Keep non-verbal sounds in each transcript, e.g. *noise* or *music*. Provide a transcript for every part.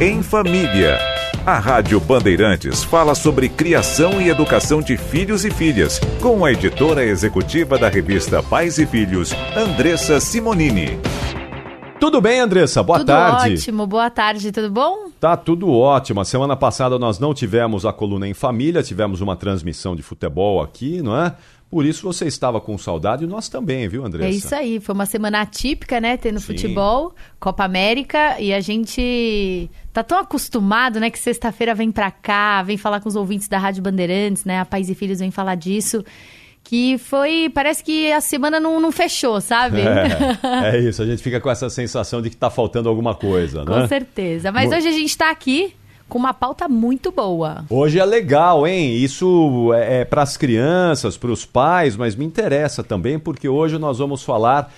em Família. A Rádio Bandeirantes fala sobre criação e educação de filhos e filhas, com a editora executiva da revista Pais e Filhos, Andressa Simonini. Tudo bem, Andressa? Boa tudo tarde. Tudo ótimo, boa tarde, tudo bom? Tá tudo ótimo. A semana passada nós não tivemos a coluna em família, tivemos uma transmissão de futebol aqui, não é? Por isso você estava com saudade e nós também, viu, Andressa? É isso aí, foi uma semana atípica, né? Tendo Sim. futebol, Copa América, e a gente tá tão acostumado, né? Que sexta-feira vem pra cá, vem falar com os ouvintes da Rádio Bandeirantes, né? A Pais e Filhos vem falar disso. Que foi. Parece que a semana não, não fechou, sabe? É, *laughs* é, isso, a gente fica com essa sensação de que tá faltando alguma coisa, né? Com certeza. Mas hoje a gente tá aqui com uma pauta muito boa. Hoje é legal, hein? Isso é, é para as crianças, para os pais, mas me interessa também porque hoje nós vamos falar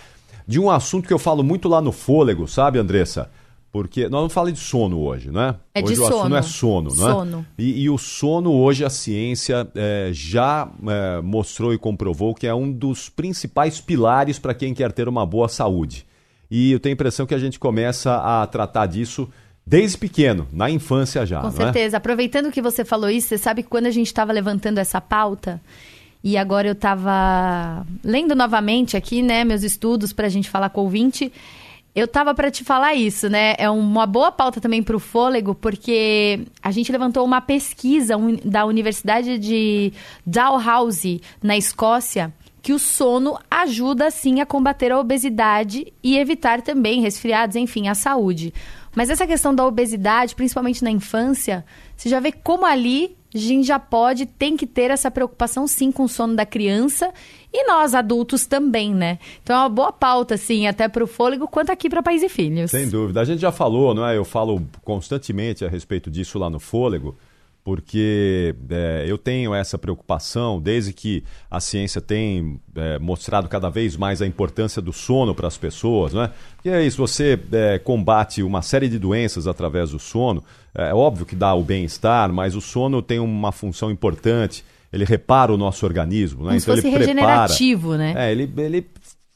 de um assunto que eu falo muito lá no fôlego, sabe, Andressa? Porque nós não falamos de sono hoje, né? É hoje de o sono. assunto é sono, não é? Sono. E, e o sono hoje a ciência é, já é, mostrou e comprovou que é um dos principais pilares para quem quer ter uma boa saúde. E eu tenho a impressão que a gente começa a tratar disso Desde pequeno, na infância já. Com é? certeza. É? Aproveitando que você falou isso, você sabe que quando a gente estava levantando essa pauta, e agora eu estava lendo novamente aqui, né, meus estudos para a gente falar com o ouvinte. Eu tava para te falar isso, né? É uma boa pauta também para o fôlego, porque a gente levantou uma pesquisa da Universidade de Dalhousie, na Escócia, que o sono ajuda sim a combater a obesidade e evitar também resfriados, enfim, a saúde. Mas essa questão da obesidade, principalmente na infância, você já vê como ali a gente já pode, tem que ter essa preocupação sim com o sono da criança e nós adultos também, né? Então é uma boa pauta, sim, até para o fôlego, quanto aqui para Pais e Filhos. Sem dúvida. A gente já falou, não é? Eu falo constantemente a respeito disso lá no fôlego porque é, eu tenho essa preocupação desde que a ciência tem é, mostrado cada vez mais a importância do sono para as pessoas, né? Porque é isso, você é, combate uma série de doenças através do sono. É óbvio que dá o bem-estar, mas o sono tem uma função importante. Ele repara o nosso organismo, né? Como então se ele regenerativo, prepara, né? É, ele, ele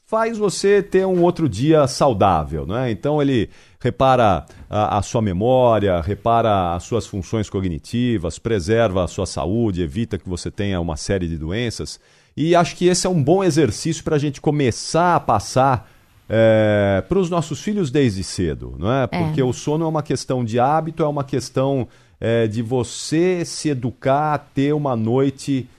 faz você ter um outro dia saudável, né? Então ele repara a, a, sua memória, repara as suas funções cognitivas, preserva a sua saúde, evita que você tenha uma série de doenças. E acho que esse é um bom exercício para a gente começar a passar é, para os nossos filhos desde cedo, não é? Porque é. o sono é uma questão de hábito, é uma questão é, de você se educar a ter uma noite é,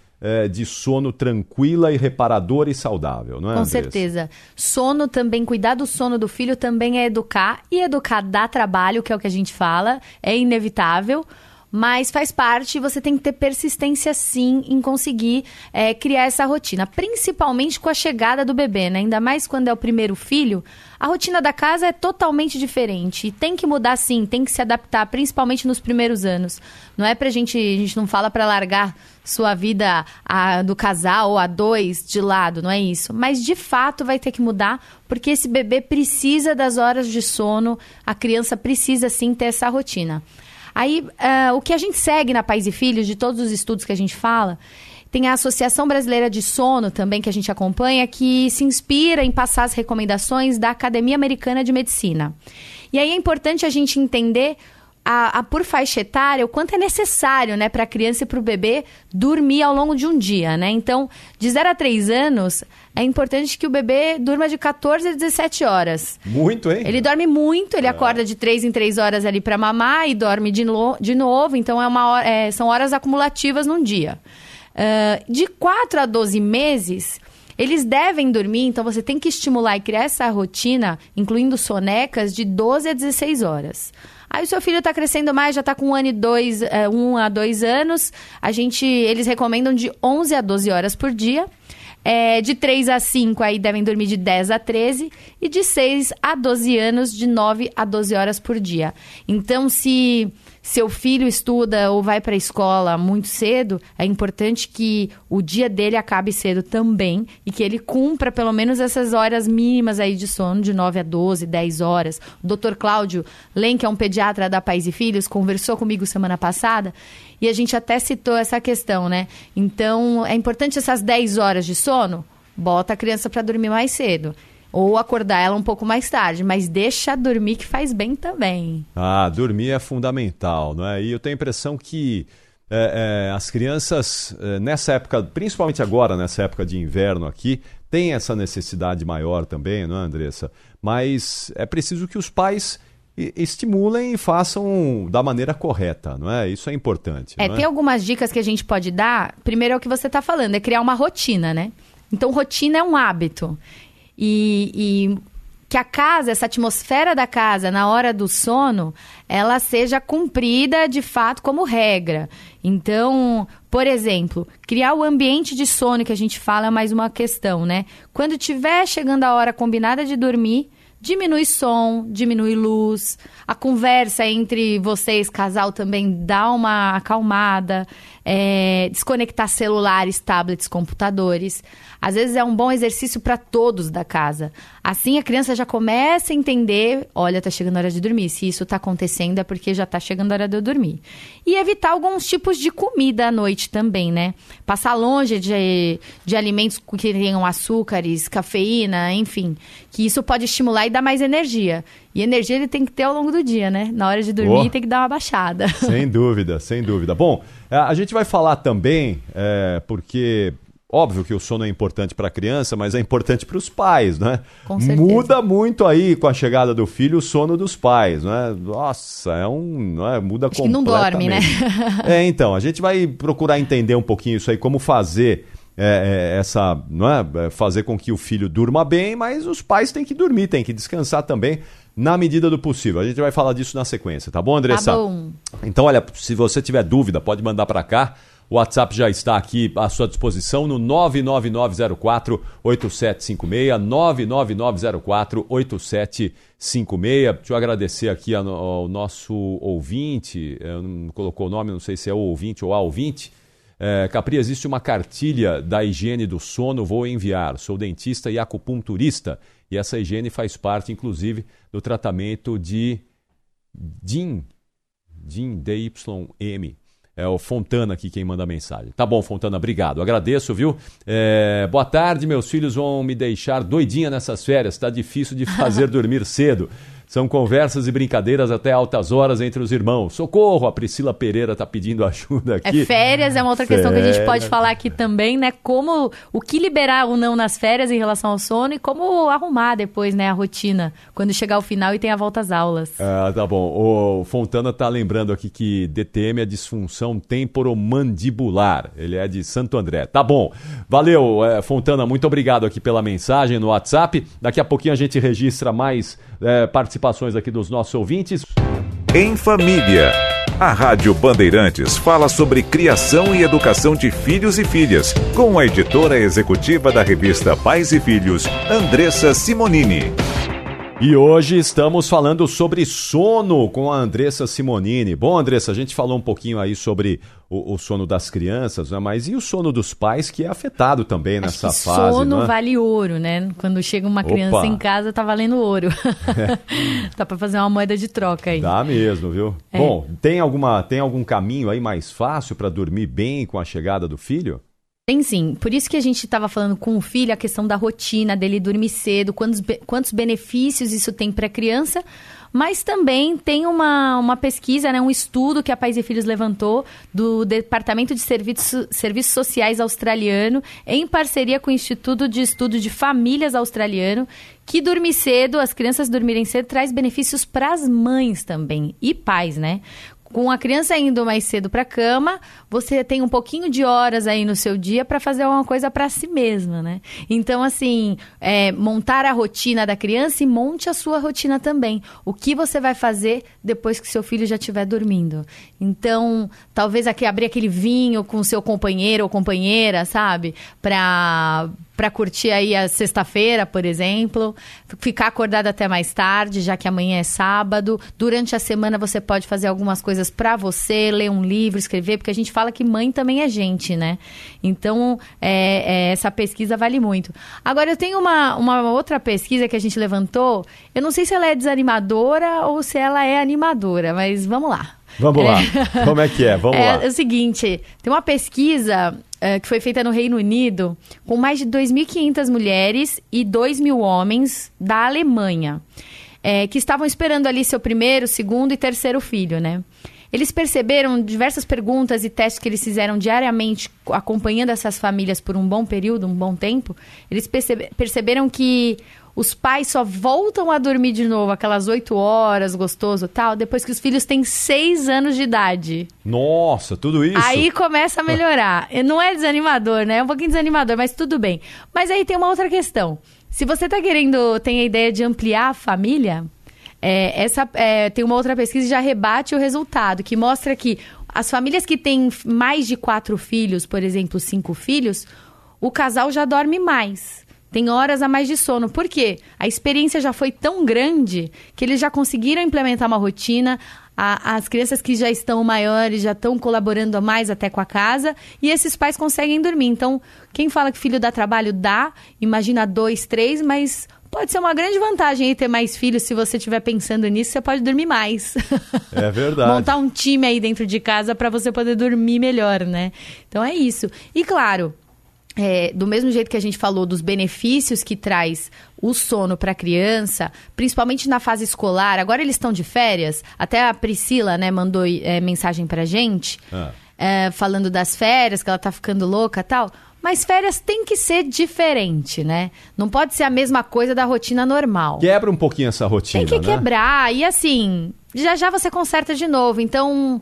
de sono tranquila e reparadora e saudável, não é? Com Andressa? certeza. Sono também, cuidar do sono do filho também é educar. E educar dá trabalho, que é o que a gente fala, é inevitável mas faz parte, você tem que ter persistência sim em conseguir é, criar essa rotina, principalmente com a chegada do bebê, né? Ainda mais quando é o primeiro filho, a rotina da casa é totalmente diferente e tem que mudar sim, tem que se adaptar, principalmente nos primeiros anos. Não é pra gente, a gente não fala para largar sua vida a, do casal ou a dois de lado, não é isso. Mas de fato vai ter que mudar, porque esse bebê precisa das horas de sono, a criança precisa sim ter essa rotina. Aí, uh, o que a gente segue na Pais e Filhos, de todos os estudos que a gente fala, tem a Associação Brasileira de Sono também, que a gente acompanha, que se inspira em passar as recomendações da Academia Americana de Medicina. E aí é importante a gente entender a, a, por faixa etária, o quanto é necessário, né, para a criança e para o bebê dormir ao longo de um dia, né? Então, de 0 a 3 anos, é importante que o bebê durma de 14 a 17 horas. Muito, hein? Ele dorme muito, ele é. acorda de 3 em 3 horas ali para mamar e dorme de, no, de novo, então é uma hora, é, são horas acumulativas num dia. Uh, de 4 a 12 meses, eles devem dormir, então você tem que estimular e criar essa rotina, incluindo sonecas, de 12 a 16 horas. Aí o seu filho está crescendo mais, já está com um ano e dois, é, um a dois anos. A gente, eles recomendam de 11 a 12 horas por dia. É, de 3 a 5 aí devem dormir de 10 a 13 e de 6 a 12 anos de 9 a 12 horas por dia. Então, se seu filho estuda ou vai para a escola muito cedo, é importante que o dia dele acabe cedo também e que ele cumpra pelo menos essas horas mínimas aí de sono, de 9 a 12, 10 horas. O Dr. Cláudio Len, que é um pediatra da Pais e Filhos, conversou comigo semana passada e a gente até citou essa questão, né? Então, é importante essas 10 horas de sono, bota a criança para dormir mais cedo. Ou acordar ela um pouco mais tarde, mas deixa dormir que faz bem também. Ah, dormir é fundamental, não é? E eu tenho a impressão que é, é, as crianças, é, nessa época, principalmente agora, nessa época de inverno aqui, têm essa necessidade maior também, não é, Andressa? Mas é preciso que os pais estimulem e façam da maneira correta, não é? Isso é importante. É, tem algumas dicas que a gente pode dar. Primeiro é o que você está falando, é criar uma rotina, né? Então, rotina é um hábito. E, e que a casa, essa atmosfera da casa na hora do sono, ela seja cumprida de fato como regra. Então, por exemplo, criar o ambiente de sono que a gente fala é mais uma questão, né? Quando tiver chegando a hora combinada de dormir, diminui som, diminui luz, a conversa entre vocês, casal, também dá uma acalmada, é, desconectar celulares, tablets, computadores. Às vezes é um bom exercício para todos da casa. Assim a criança já começa a entender, olha, tá chegando a hora de dormir. Se isso tá acontecendo é porque já tá chegando a hora de eu dormir. E evitar alguns tipos de comida à noite também, né? Passar longe de, de alimentos que tenham açúcares, cafeína, enfim. Que isso pode estimular e dar mais energia. E energia ele tem que ter ao longo do dia, né? Na hora de dormir oh, tem que dar uma baixada. *laughs* Sem dúvida, sem dúvida. Bom, a gente vai falar também, é, porque Óbvio que o sono é importante para a criança, mas é importante para os pais, né? Com certeza. Muda muito aí com a chegada do filho o sono dos pais, né? Nossa, é um, não é? muda Acho completamente. que não dorme, né? *laughs* é, então, a gente vai procurar entender um pouquinho isso aí, como fazer é, é, essa, não é? é? Fazer com que o filho durma bem, mas os pais têm que dormir, têm que descansar também na medida do possível. A gente vai falar disso na sequência, tá bom, Andressa? Tá bom. Então, olha, se você tiver dúvida, pode mandar para cá. O WhatsApp já está aqui à sua disposição no 99904 8756, 99904 8756. Deixa eu agradecer aqui ao nosso ouvinte, não colocou o nome, não sei se é o ouvinte ou a ouvinte. É, Capri, existe uma cartilha da higiene do sono, vou enviar. Sou dentista e acupunturista e essa higiene faz parte, inclusive, do tratamento de DIN, DIN, DYM. É o Fontana aqui quem manda a mensagem. Tá bom, Fontana, obrigado. Agradeço, viu? É, boa tarde, meus filhos vão me deixar doidinha nessas férias. Tá difícil de fazer *laughs* dormir cedo. São conversas e brincadeiras até altas horas entre os irmãos. Socorro! A Priscila Pereira está pedindo *laughs* ajuda aqui. É férias, é uma outra férias. questão que a gente pode falar aqui também, né? Como o que liberar ou não nas férias em relação ao sono e como arrumar depois, né, a rotina quando chegar ao final e tem a volta às aulas. Ah, tá bom. O Fontana tá lembrando aqui que DTM é disfunção temporomandibular. Ele é de Santo André. Tá bom. Valeu, é, Fontana. Muito obrigado aqui pela mensagem no WhatsApp. Daqui a pouquinho a gente registra mais é, participações aqui dos nossos ouvintes. Em Família. A Rádio Bandeirantes fala sobre criação e educação de filhos e filhas, com a editora executiva da revista Pais e Filhos, Andressa Simonini. E hoje estamos falando sobre sono com a Andressa Simonini. Bom, Andressa, a gente falou um pouquinho aí sobre o, o sono das crianças, né? mas e o sono dos pais que é afetado também nessa Acho que fase? Sono né? vale ouro, né? Quando chega uma criança Opa. em casa, tá valendo ouro. *laughs* *laughs* Dá para fazer uma moeda de troca aí. Dá mesmo, viu? É. Bom, tem, alguma, tem algum caminho aí mais fácil para dormir bem com a chegada do filho? Tem sim. Por isso que a gente estava falando com o filho a questão da rotina, dele dormir cedo, quantos, quantos benefícios isso tem para a criança. Mas também tem uma, uma pesquisa, né, um estudo que a Pais e Filhos levantou do Departamento de Serviço, Serviços Sociais australiano, em parceria com o Instituto de Estudo de Famílias australiano, que dormir cedo, as crianças dormirem cedo, traz benefícios para as mães também e pais, né? Com a criança indo mais cedo para a cama, você tem um pouquinho de horas aí no seu dia para fazer alguma coisa para si mesma, né? Então, assim, é, montar a rotina da criança e monte a sua rotina também. O que você vai fazer depois que seu filho já estiver dormindo? Então, talvez aqui abrir aquele vinho com seu companheiro ou companheira, sabe? Para para curtir aí a sexta-feira, por exemplo, ficar acordado até mais tarde, já que amanhã é sábado. Durante a semana você pode fazer algumas coisas para você, ler um livro, escrever, porque a gente fala que mãe também é gente, né? Então, é, é, essa pesquisa vale muito. Agora, eu tenho uma, uma outra pesquisa que a gente levantou, eu não sei se ela é desanimadora ou se ela é animadora, mas vamos lá. Vamos lá. Como é que é? Vamos *laughs* é, lá. É o seguinte, tem uma pesquisa uh, que foi feita no Reino Unido com mais de 2.500 mulheres e 2 mil homens da Alemanha, é, que estavam esperando ali seu primeiro, segundo e terceiro filho, né? Eles perceberam diversas perguntas e testes que eles fizeram diariamente, acompanhando essas famílias por um bom período, um bom tempo. Eles percebe perceberam que os pais só voltam a dormir de novo aquelas oito horas, gostoso tal, depois que os filhos têm seis anos de idade. Nossa, tudo isso? Aí começa a melhorar. *laughs* Não é desanimador, né? É um pouquinho desanimador, mas tudo bem. Mas aí tem uma outra questão. Se você tá querendo, tem a ideia de ampliar a família, é, essa é, tem uma outra pesquisa que já rebate o resultado, que mostra que as famílias que têm mais de quatro filhos, por exemplo, cinco filhos, o casal já dorme mais tem horas a mais de sono. Por quê? A experiência já foi tão grande que eles já conseguiram implementar uma rotina. A, as crianças que já estão maiores já estão colaborando mais até com a casa e esses pais conseguem dormir. Então, quem fala que filho dá trabalho, dá. Imagina dois, três, mas pode ser uma grande vantagem aí ter mais filhos. Se você estiver pensando nisso, você pode dormir mais. É verdade. Montar um time aí dentro de casa para você poder dormir melhor, né? Então é isso. E claro, é, do mesmo jeito que a gente falou dos benefícios que traz o sono para a criança, principalmente na fase escolar, agora eles estão de férias, até a Priscila né, mandou é, mensagem para gente, ah. é, falando das férias, que ela tá ficando louca tal. Mas férias tem que ser diferente, né? Não pode ser a mesma coisa da rotina normal. Quebra um pouquinho essa rotina, Tem que né? quebrar. E assim, já já você conserta de novo. Então,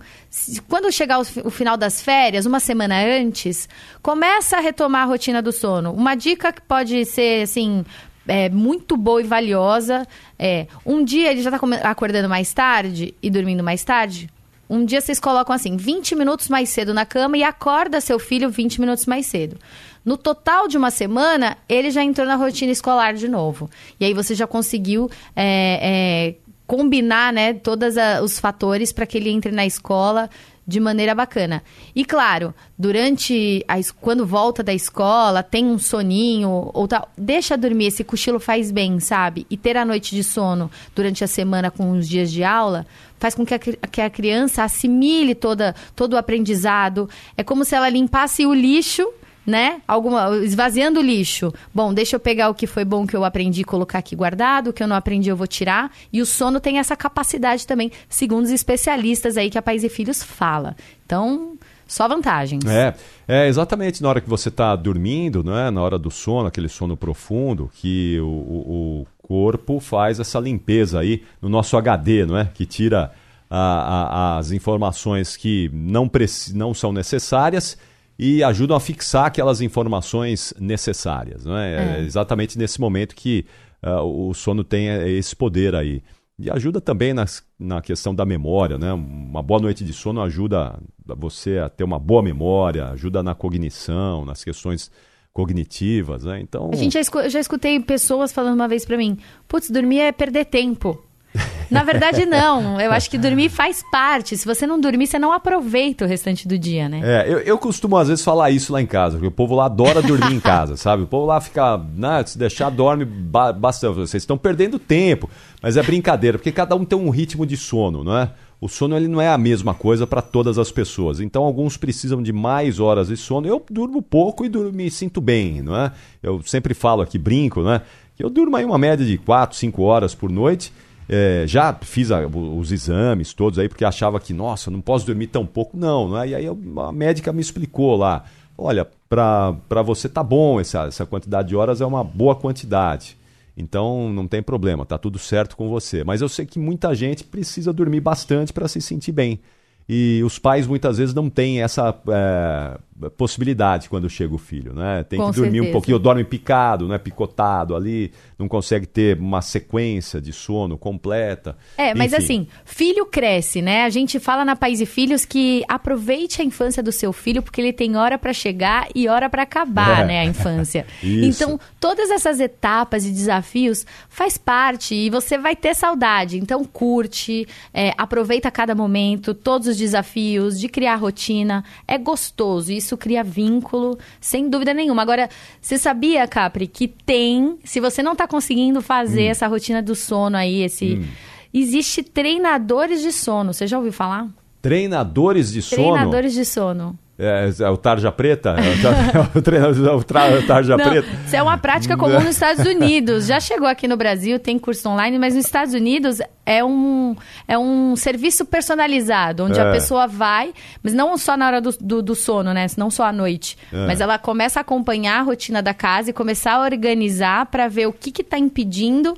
quando chegar o, final das férias, uma semana antes, começa a retomar a rotina do sono. Uma dica que pode ser, assim, é, muito boa e valiosa é: um dia ele já está acordando mais tarde e dormindo mais tarde. Um dia vocês colocam assim, 20 minutos mais cedo na cama e acorda seu filho 20 minutos mais cedo. No total de uma semana, ele já entrou na rotina escolar de novo. E aí você já conseguiu é, é, combinar né, todos os fatores para que ele entre na escola de maneira bacana. E claro, durante a, quando volta da escola, tem um soninho ou tal, deixa dormir, esse cochilo faz bem, sabe? E ter a noite de sono durante a semana com os dias de aula faz com que a, que a criança assimile toda, todo o aprendizado. É como se ela limpasse o lixo né? Alguma, esvaziando o lixo. Bom, deixa eu pegar o que foi bom que eu aprendi e colocar aqui guardado, o que eu não aprendi eu vou tirar. E o sono tem essa capacidade também, segundo os especialistas aí que a Pais e Filhos fala. Então, só vantagens. É, é exatamente na hora que você está dormindo, né? na hora do sono, aquele sono profundo, que o, o, o corpo faz essa limpeza aí no nosso HD, não é? Que tira a, a, as informações que não, não são necessárias e ajudam a fixar aquelas informações necessárias. Não é? é. é exatamente nesse momento que uh, o sono tem esse poder aí. E ajuda também nas, na questão da memória, né? Uma boa noite de sono ajuda você a ter uma boa memória, ajuda na cognição, nas questões cognitivas, né? Então... A gente já, escu já escutei pessoas falando uma vez para mim, putz, dormir é perder tempo. *laughs* Na verdade, não. Eu acho que dormir faz parte. Se você não dormir, você não aproveita o restante do dia, né? É, eu, eu costumo às vezes falar isso lá em casa, porque o povo lá adora dormir em casa, *laughs* sabe? O povo lá fica, né, se deixar, dorme bastante. Vocês estão perdendo tempo. Mas é brincadeira, porque cada um tem um ritmo de sono, não é? O sono ele não é a mesma coisa para todas as pessoas. Então, alguns precisam de mais horas de sono. Eu durmo pouco e durmo, me sinto bem, não é? Eu sempre falo aqui, brinco, né? Que eu durmo aí uma média de 4, 5 horas por noite é, já fiz a, os exames todos aí, porque achava que, nossa, não posso dormir tão pouco. Não, não é? E aí a médica me explicou lá: olha, para você tá bom, essa, essa quantidade de horas é uma boa quantidade. Então não tem problema, tá tudo certo com você. Mas eu sei que muita gente precisa dormir bastante para se sentir bem. E os pais muitas vezes não têm essa é, possibilidade quando chega o filho, né? Tem Com que dormir certeza. um pouquinho, dorme picado, né? Picotado ali, não consegue ter uma sequência de sono completa. É, mas Enfim. assim, filho cresce, né? A gente fala na Pais e Filhos que aproveite a infância do seu filho porque ele tem hora para chegar e hora para acabar, é. né, a infância. *laughs* então, todas essas etapas e desafios faz parte e você vai ter saudade. Então, curte, é, aproveita cada momento, todos os desafios de criar rotina. É gostoso. Isso isso cria vínculo, sem dúvida nenhuma. Agora, você sabia, Capri, que tem, se você não está conseguindo fazer hum. essa rotina do sono aí, esse. Hum. Existe treinadores de sono. Você já ouviu falar? Treinadores de sono. Treinadores de sono. É, é o Tarja Preta? É o, *laughs* treinador, é o, tra, o Tarja Não, Preta? Isso é uma prática *laughs* comum nos Estados Unidos. Já chegou aqui no Brasil, tem curso online, mas nos Estados Unidos é um, é um serviço personalizado, onde É. a pessoa vai, mas não só na hora do, do, do sono, né? Não só à noite. É. Mas ela começa a acompanhar a rotina da casa e começar a organizar para ver o que está impedindo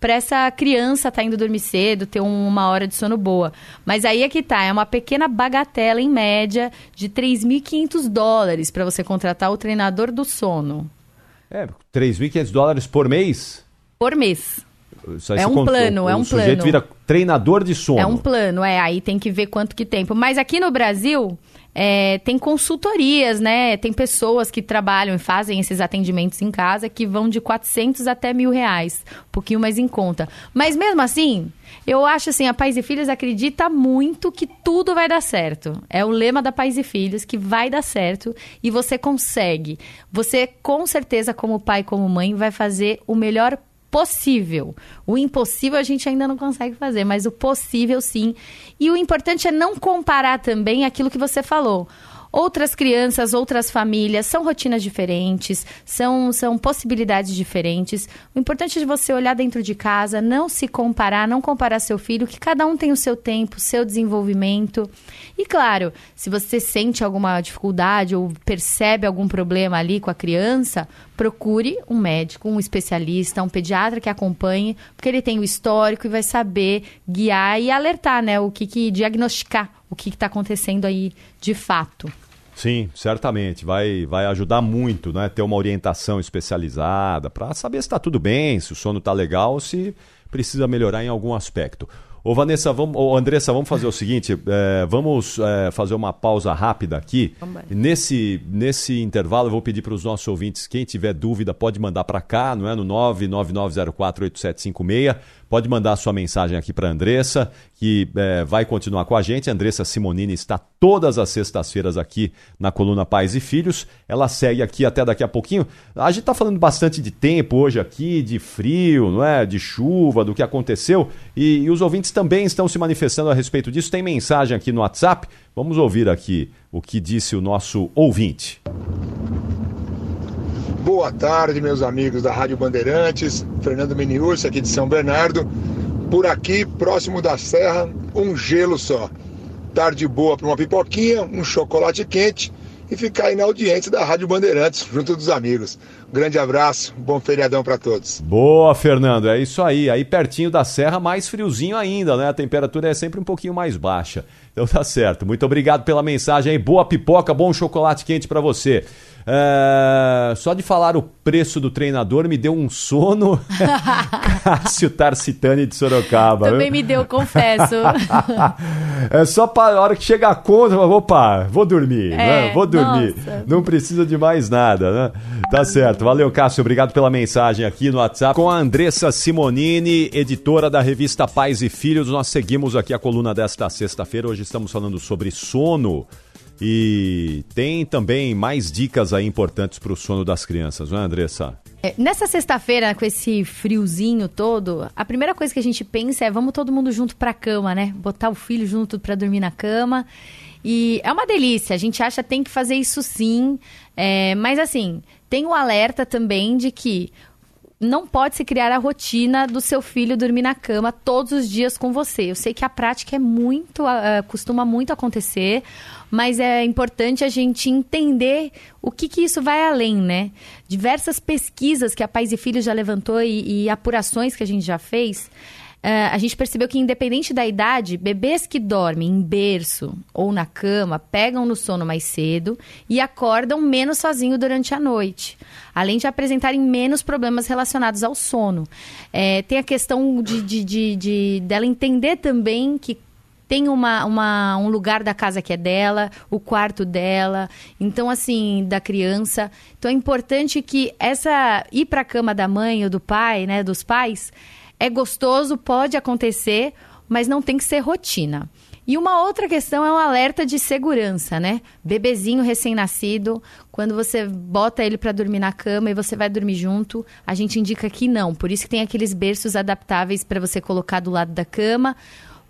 para essa criança estar indo dormir cedo, ter um- uma hora de sono boa. Mas aí é que tá, é uma pequena bagatela em média de 3.500 dólares para você contratar o treinador do sono É, 3.500 dólares por mês? por mês. Isso aí É você um contou. plano, é o um sujeito plano. vira treinador de sono. É um plano, é, aí tem que ver quanto que tempo. Mas aqui no Brasil, é, tem consultorias, né? Tem pessoas que trabalham e fazem esses atendimentos em casa que vão de 400 até mil reais, um pouquinho mais em conta. Mas mesmo assim, eu acho assim, a Pais e Filhos acredita muito que tudo vai dar certo. É o lema da Pais e Filhos, que vai dar certo e você consegue. Você, com certeza, como pai, como mãe, vai fazer o melhor possível. O impossível a gente ainda não consegue fazer, mas o possível sim. E o importante é não comparar também aquilo que você falou. Outras crianças, outras famílias, são rotinas diferentes, são, são possibilidades diferentes. O importante é você olhar dentro de casa, não se comparar, não comparar seu filho, que cada um tem o seu tempo, seu desenvolvimento. E claro, se você sente alguma dificuldade ou percebe algum problema ali com a criança, procure um médico, um especialista, um pediatra que acompanhe, porque ele tem o histórico e vai saber guiar e alertar, né? O que, que diagnosticar o que está acontecendo aí de fato. Sim, certamente. Vai, vai ajudar muito, né? Ter uma orientação especializada para saber se está tudo bem, se o sono está legal, ou se precisa melhorar em algum aspecto. Ô Vanessa, vamos, ô Andressa, vamos fazer o seguinte: é, vamos é, fazer uma pausa rápida aqui. Nesse, nesse intervalo, eu vou pedir para os nossos ouvintes, quem tiver dúvida, pode mandar para cá, não é? No 999048756. Pode mandar sua mensagem aqui para Andressa, que é, vai continuar com a gente. Andressa Simonini está todas as sextas-feiras aqui na coluna Pais e Filhos. Ela segue aqui até daqui a pouquinho. A gente está falando bastante de tempo hoje aqui, de frio, não é? De chuva, do que aconteceu. E, e os ouvintes também estão se manifestando a respeito disso. Tem mensagem aqui no WhatsApp. Vamos ouvir aqui o que disse o nosso ouvinte. Boa tarde, meus amigos da Rádio Bandeirantes. Fernando Meniúcio, aqui de São Bernardo. Por aqui, próximo da Serra, um gelo só. Tarde boa para uma pipoquinha, um chocolate quente e ficar aí na audiência da Rádio Bandeirantes, junto dos amigos. Grande abraço, bom feriadão para todos. Boa, Fernando. É isso aí. Aí pertinho da serra, mais friozinho ainda, né? A temperatura é sempre um pouquinho mais baixa. Então tá certo. Muito obrigado pela mensagem aí. Boa pipoca, bom chocolate quente para você. É, Só de falar o preço do treinador me deu um sono. *laughs* Cássio Tarcitani de Sorocaba. Também me deu, confesso. *laughs* É só para a hora que chega a conta, opa, vou dormir, É, né? Vou dormir. nossa. Não precisa de mais nada, né? Tá certo. Valeu, Cássio. Obrigado pela mensagem aqui no WhatsApp. Com a Andressa Simonini, editora da revista Pais e Filhos, nós seguimos aqui a coluna desta sexta-feira. Hoje estamos falando sobre sono. E tem também mais dicas aí importantes para o sono das crianças, não é, Andressa? É, Nessa sexta-feira, com esse friozinho todo, a primeira coisa que a gente pensa é vamos todo mundo junto pra cama, né? Botar o filho junto pra dormir na cama. E é uma delícia, a gente acha que tem que fazer isso sim. É, mas assim, tem o alerta também de que não pode se criar a rotina do seu filho dormir na cama todos os dias com você. Eu sei que a prática é muito, ah, costuma muito acontecer, mas é importante a gente entender o que, que isso vai além, né? Diversas pesquisas que a Pais e Filhos já levantou e, e apurações que a gente já fez. Ah, a gente percebeu que, independente da idade, bebês que dormem em berço ou na cama pegam no sono mais cedo e acordam menos sozinho durante a noite, além de apresentarem menos problemas relacionados ao sono. É, tem a questão de, de, de- de- dela entender também que tem uma, uma- um lugar da casa que é dela, o quarto dela, então assim, da criança. Então é importante que essa ir para a cama da mãe ou do pai, né, dos pais, é gostoso, pode acontecer, mas não tem que ser rotina. E uma outra questão é um alerta de segurança, né? Bebezinho recém-nascido, quando você bota ele para dormir na cama e você vai dormir junto, a gente indica que não. Por isso que tem aqueles berços adaptáveis para você colocar do lado da cama,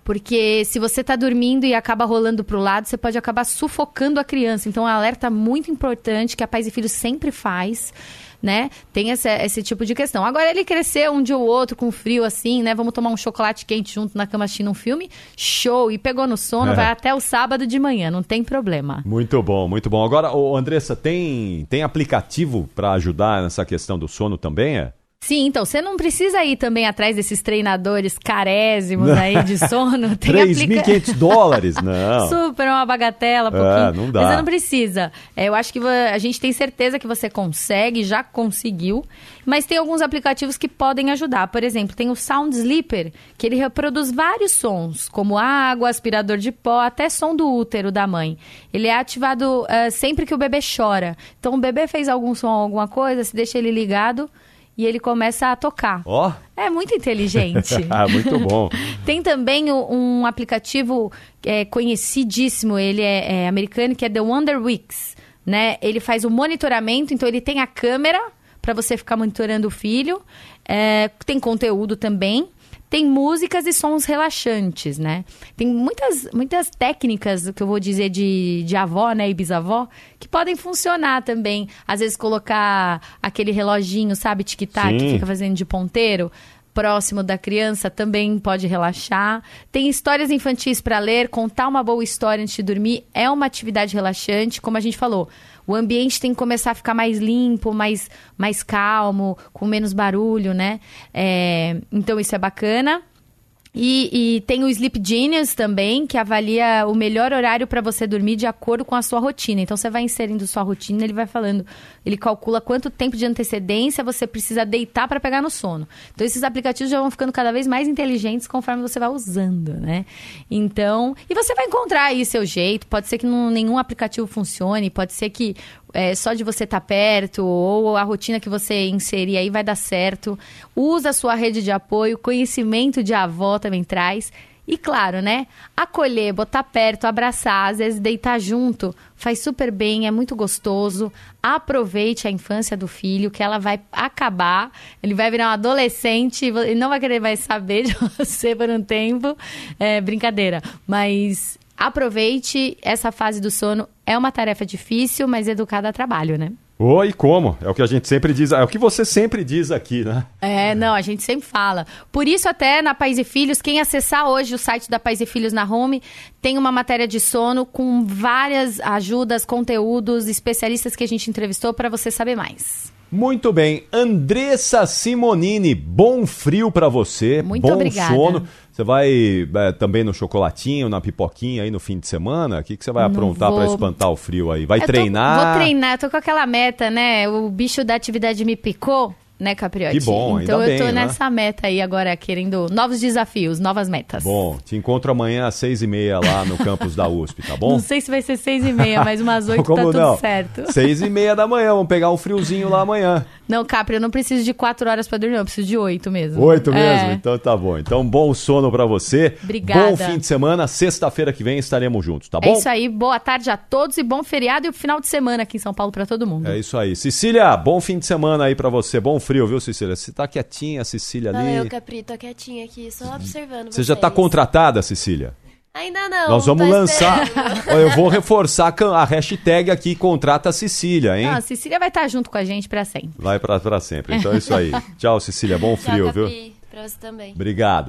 Porque se você tá dormindo e acaba rolando pro lado, você pode acabar sufocando a criança. Então, é um alerta muito importante que a Pais e Filhos sempre faz né? Tem esse, esse tipo de questão. Agora, ele cresceu um dia ou outro com frio assim, né? Vamos tomar um chocolate quente junto na cama assistindo um filme, show! E pegou no sono, É. vai até o sábado de manhã, não tem problema. Muito bom, muito bom. Agora, ô, Andressa, tem, tem aplicativo para ajudar nessa questão do sono também, é? Sim, então, você não precisa ir também atrás desses treinadores carésimos aí de *laughs* sono. Tem 3.500 dólares? *laughs* Não. Super, uma bagatela, É, pouquinho. não dá. Mas você não precisa. É, eu acho que a gente tem certeza que você consegue, já conseguiu. Mas tem alguns aplicativos que podem ajudar. Por exemplo, tem o Sound Sleeper, que ele reproduz vários sons, como água, aspirador de pó, até som do útero da mãe. Ele é ativado ah, sempre que o bebê chora. Então, o bebê fez algum som, alguma coisa, se deixa ele ligado e ele começa a tocar. Ó, É muito inteligente. *laughs* ah, muito bom. Tem também um aplicativo é, conhecidíssimo, ele é, é americano, que é The Wonder Weeks, né? Ele faz o monitoramento, então ele tem a câmera para você ficar monitorando o filho. É, tem conteúdo também. Tem músicas e sons relaxantes, né? Tem muitas, muitas técnicas, que eu vou dizer, de, de avó, né? E bisavó, que podem funcionar também. Às vezes colocar aquele reloginho, sabe? Tic-tac, que fica fazendo de ponteiro próximo da criança também pode relaxar. Tem histórias infantis para ler, contar uma boa história antes de dormir é uma atividade relaxante, como a gente falou. O ambiente tem que começar a ficar mais limpo, mais, mais calmo, com menos barulho, né? É, então isso é bacana. E, e tem o Sleep Genius também, que avalia o melhor horário para você dormir de acordo com a sua rotina. Então você vai inserindo sua rotina, ele vai falando, ele calcula quanto tempo de antecedência você precisa deitar para pegar no sono. Então esses aplicativos já vão ficando cada vez mais inteligentes conforme você vai usando, né? Então, e você vai encontrar aí seu jeito. Pode ser que não, nenhum aplicativo funcione, pode ser que é, só de você estar perto ou a rotina que você inserir aí vai dar certo. Usa a sua rede de apoio, conhecimento de avó também traz. E claro, né? Acolher, botar perto, abraçar, às vezes deitar junto, faz super bem, é muito gostoso. Aproveite a infância do filho, que ela vai acabar. Ele vai virar um adolescente, ele não vai querer mais saber de *laughs* você por um tempo. É brincadeira. Mas aproveite essa fase do sono. É uma tarefa difícil, mas educada a trabalho, né? Oi, como? É o que a gente sempre diz, é o que você sempre diz aqui, né? É, não, a gente sempre fala. Por isso, até na Pais e Filhos, quem acessar hoje o site da Pais e Filhos na Home, tem uma matéria de sono com várias ajudas, conteúdos, especialistas que a gente entrevistou para você saber mais. Muito bem, Andressa Simonini, bom frio pra você, Muito bom obrigada. sono. Você vai é, também no chocolatinho, na pipoquinha aí no fim de semana? O que, que você vai Não aprontar pra vou. espantar o frio aí? Vai Eu tô- treinar? vou treinar, tô com aquela meta, né? O bicho da atividade me picou, né, Capriotti? Que bom, ainda Então eu tô bem, né? nessa meta aí agora, querendo novos desafios, novas metas. Bom, te encontro amanhã às seis e meia lá no *laughs* campus da USP, tá bom? Não sei se vai ser seis e meia, mas umas *laughs* oito tá tudo não? certo. Seis e meia da manhã, vamos pegar um friozinho lá amanhã. Não, Capri, eu não preciso de quatro horas pra dormir, eu preciso de oito mesmo. Oito mesmo? É. Então tá bom. Então bom sono pra você. Obrigada. Bom fim de semana. Sexta-feira que vem estaremos juntos, tá bom? É isso aí, boa tarde a todos e bom feriado e final de semana aqui em São Paulo pra todo mundo. É isso aí. Cecília, bom fim de semana aí pra você. Bom frio, viu, Cecília? Você tá quietinha, Cecília Não, ali. eu, Capri, tô quietinha aqui, só observando Você já tá vocês. contratada, Cecília? Ainda não. Nós vamos tô lançar. esperando. Eu vou reforçar a a hashtag aqui, contrata Cecília, hein? Não, a Cecília vai estar junto com a gente pra sempre. Vai pra, pra sempre. Então é isso aí. *laughs* Tchau, Cecília. Bom Tchau, frio, viu? Capri, pra você também. Obrigado.